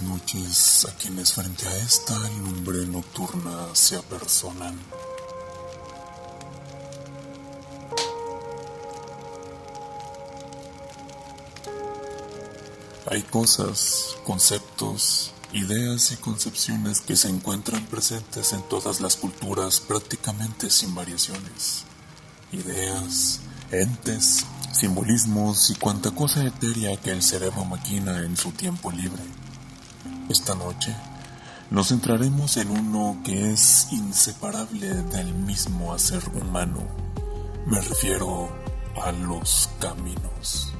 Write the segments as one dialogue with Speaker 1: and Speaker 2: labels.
Speaker 1: noches a quienes frente a esta lumbre nocturna se apersonan. Hay cosas, conceptos, ideas y concepciones que se encuentran presentes en todas las culturas prácticamente sin variaciones. Ideas, entes, simbolismos y cuanta cosa etérea que el cerebro maquina en su tiempo libre. Esta noche nos centraremos en uno que es inseparable del mismo hacer humano. Me refiero a los caminos.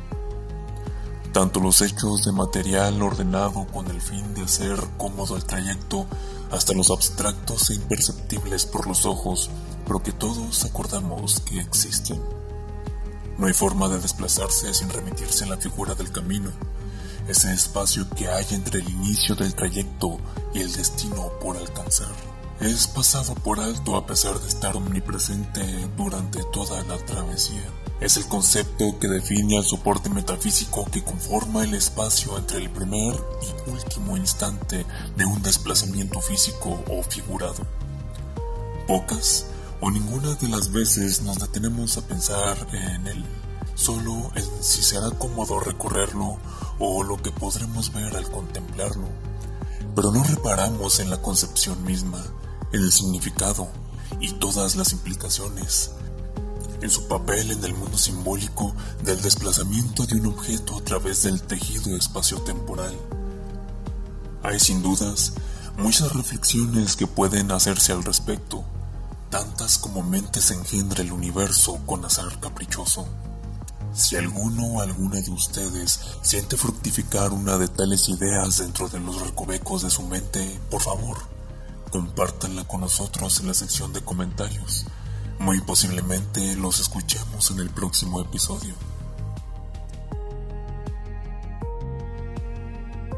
Speaker 1: Tanto los hechos de material ordenado con el fin de hacer cómodo el trayecto, hasta los abstractos e imperceptibles por los ojos, pero que todos acordamos que existen. No hay forma de desplazarse sin remitirse a la figura del camino, ese espacio que hay entre el inicio del trayecto y el destino por alcanzar. Es pasado por alto a pesar de estar omnipresente durante toda la travesía. Es el concepto que define al soporte metafísico que conforma el espacio entre el primer y último instante de un desplazamiento físico o figurado. Pocas o ninguna de las veces nos detenemos a pensar en él, solo en si será cómodo recorrerlo o lo que podremos ver al contemplarlo. Pero no reparamos en la concepción misma, en el significado y todas las implicaciones, en su papel en el mundo simbólico del desplazamiento de un objeto a través del tejido espacio-temporal. Hay sin dudas muchas reflexiones que pueden hacerse al respecto, tantas como mentes engendra el universo con azar caprichoso. Si alguno o alguna de ustedes siente fructificar una de tales ideas dentro de los recovecos de su mente, por favor, compártanla con nosotros en la sección de comentarios. Muy posiblemente los escuchemos en el próximo episodio.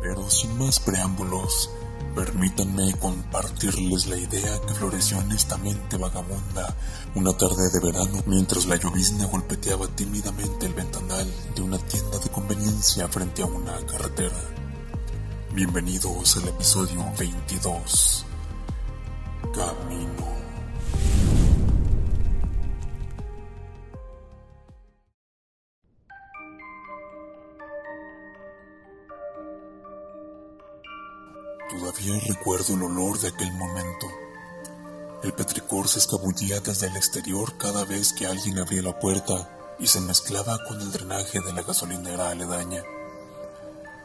Speaker 1: Pero sin más preámbulos, Permítanme compartirles la idea que floreció en esta mente vagabunda una tarde de verano mientras la llovizna golpeteaba tímidamente el ventanal de una tienda de conveniencia frente a una carretera. Bienvenidos al episodio 22. Camino. Todavía recuerdo el olor de aquel momento. El petricor se escabullía desde el exterior cada vez que alguien abría la puerta y se mezclaba con el drenaje de la gasolinera aledaña.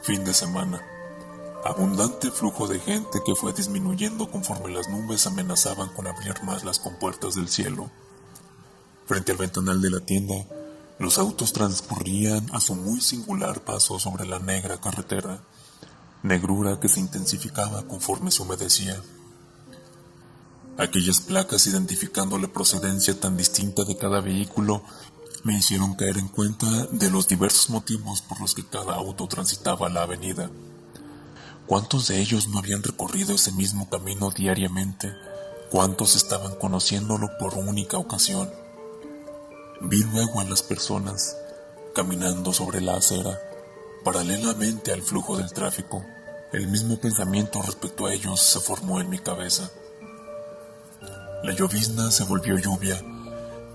Speaker 1: Fin de semana. Abundante flujo de gente que fue disminuyendo conforme las nubes amenazaban con abrir más las compuertas del cielo. Frente al ventanal de la tienda, los autos transcurrían a su muy singular paso sobre la negra carretera negrura que se intensificaba conforme se humedecía. Aquellas placas identificando la procedencia tan distinta de cada vehículo me hicieron caer en cuenta de los diversos motivos por los que cada auto transitaba la avenida. ¿Cuántos de ellos no habían recorrido ese mismo camino diariamente? ¿Cuántos estaban conociéndolo por única ocasión? Vi luego a las personas caminando sobre la acera, Paralelamente al flujo del tráfico, el mismo pensamiento respecto a ellos se formó en mi cabeza. La llovizna se volvió lluvia,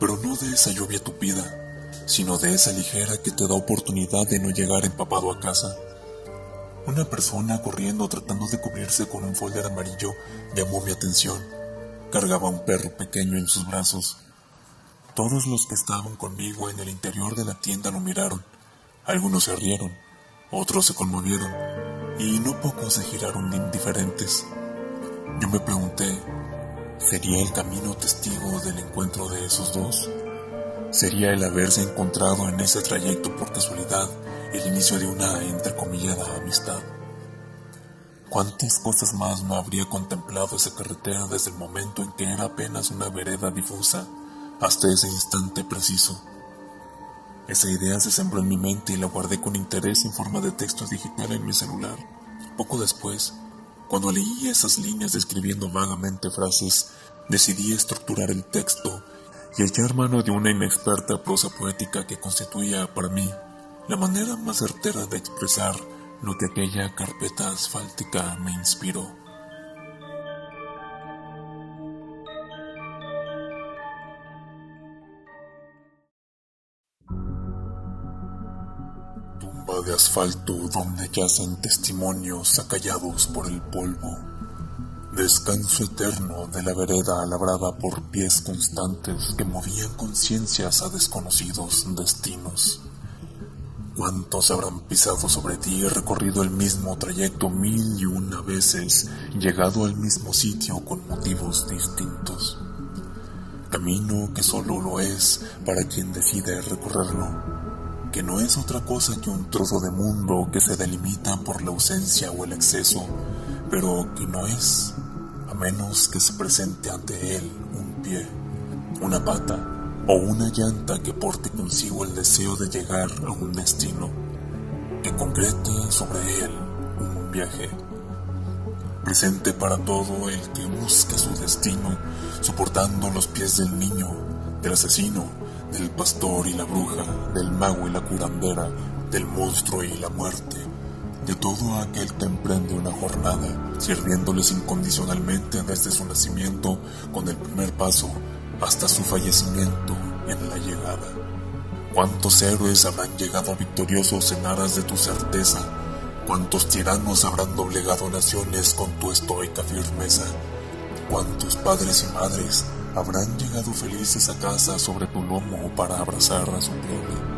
Speaker 1: pero no de esa lluvia tupida, sino de esa ligera que te da oportunidad de no llegar empapado a casa. Una persona corriendo tratando de cubrirse con un folder amarillo llamó mi atención. Cargaba un perro pequeño en sus brazos. Todos los que estaban conmigo en el interior de la tienda lo miraron. Algunos se rieron, otros se conmovieron y no pocos se giraron indiferentes. Yo me pregunté, ¿sería el camino testigo del encuentro de esos dos? ¿Sería el haberse encontrado en ese trayecto por casualidad el inicio de una entrecomillada amistad? ¿Cuántas cosas más no habría contemplado esa carretera desde el momento en que era apenas una vereda difusa hasta ese instante preciso? Esa idea se sembró en mi mente y la guardé con interés en forma de texto digital en mi celular. Poco después, cuando leí esas líneas describiendo vagamente frases, decidí estructurar el texto y echar mano de una inexperta prosa poética que constituía para mí la manera más certera de expresar lo que aquella carpeta asfáltica me inspiró. De asfalto donde yacen testimonios acallados por el polvo. Descanso eterno de la vereda labrada por pies constantes que movían conciencias a desconocidos destinos. ¿Cuántos habrán pisado sobre ti y recorrido el mismo trayecto mil y una veces, llegado al mismo sitio con motivos distintos? Camino que solo lo es para quien decide recorrerlo, que no es otra cosa que un trozo de mundo que se delimita por la ausencia o el exceso, pero que no es, a menos que se presente ante él un pie, una pata, o una llanta que porte consigo el deseo de llegar a un destino, que concrete sobre él un viaje. Presente para todo el que busca su destino, soportando los pies del niño, del asesino, del pastor y la bruja, del mago y la curandera, del monstruo y la muerte, de todo aquel que emprende una jornada, sirviéndoles incondicionalmente desde su nacimiento con el primer paso hasta su fallecimiento en la llegada. ¿Cuántos héroes habrán llegado victoriosos en aras de tu certeza? ¿Cuántos tiranos habrán doblegado naciones con tu estoica firmeza? ¿Cuántos padres y madres habrán llegado felices a casa sobre tu lomo para abrazar a su pueblo?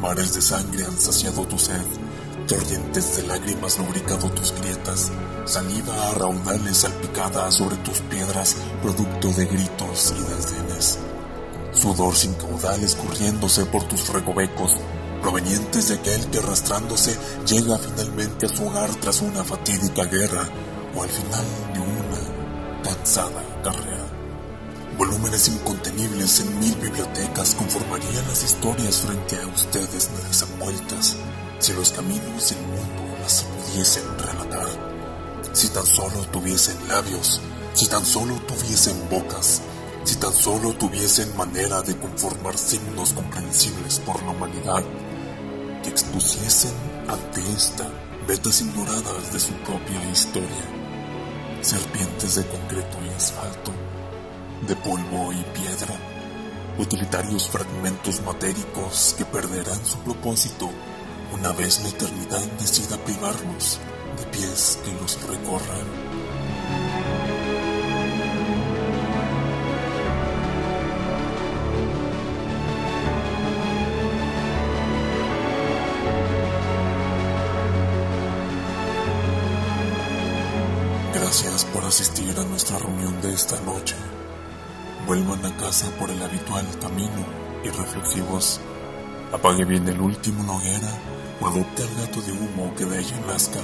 Speaker 1: Mares de sangre han saciado tu sed, torrentes de lágrimas lubricado tus grietas, saliva a raudales salpicada sobre tus piedras, producto de gritos y desdenes. Sudor sin caudal escurriéndose por tus recovecos, provenientes de aquel que arrastrándose llega finalmente a su hogar tras una fatídica guerra o al final de una cansada Volúmenes incontenibles en mil bibliotecas conformarían las historias frente a ustedes desenvueltas si los caminos del mundo las pudiesen relatar. Si tan solo tuviesen labios, si tan solo tuviesen bocas, si tan solo tuviesen manera de conformar signos comprensibles por la humanidad, que expusiesen ante esta vetas ignoradas de su propia historia, serpientes de concreto y asfalto, de polvo y piedra, utilitarios fragmentos matéricos que perderán su propósito una vez la eternidad decida privarnos de pies que los recorran. Asistir a nuestra reunión de esta noche. Vuelvan a casa por el habitual camino y reflexivos. Apague bien el último hoguera o adopte al gato de humo que de ella nazca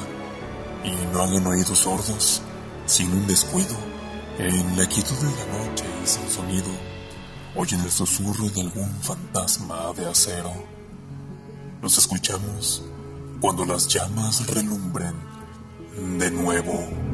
Speaker 1: y no hagan oídos sordos, sin un descuido, en la quietud de la noche y sin sonido, oyen el susurro de algún fantasma de acero. Nos escuchamos cuando las llamas relumbren de nuevo.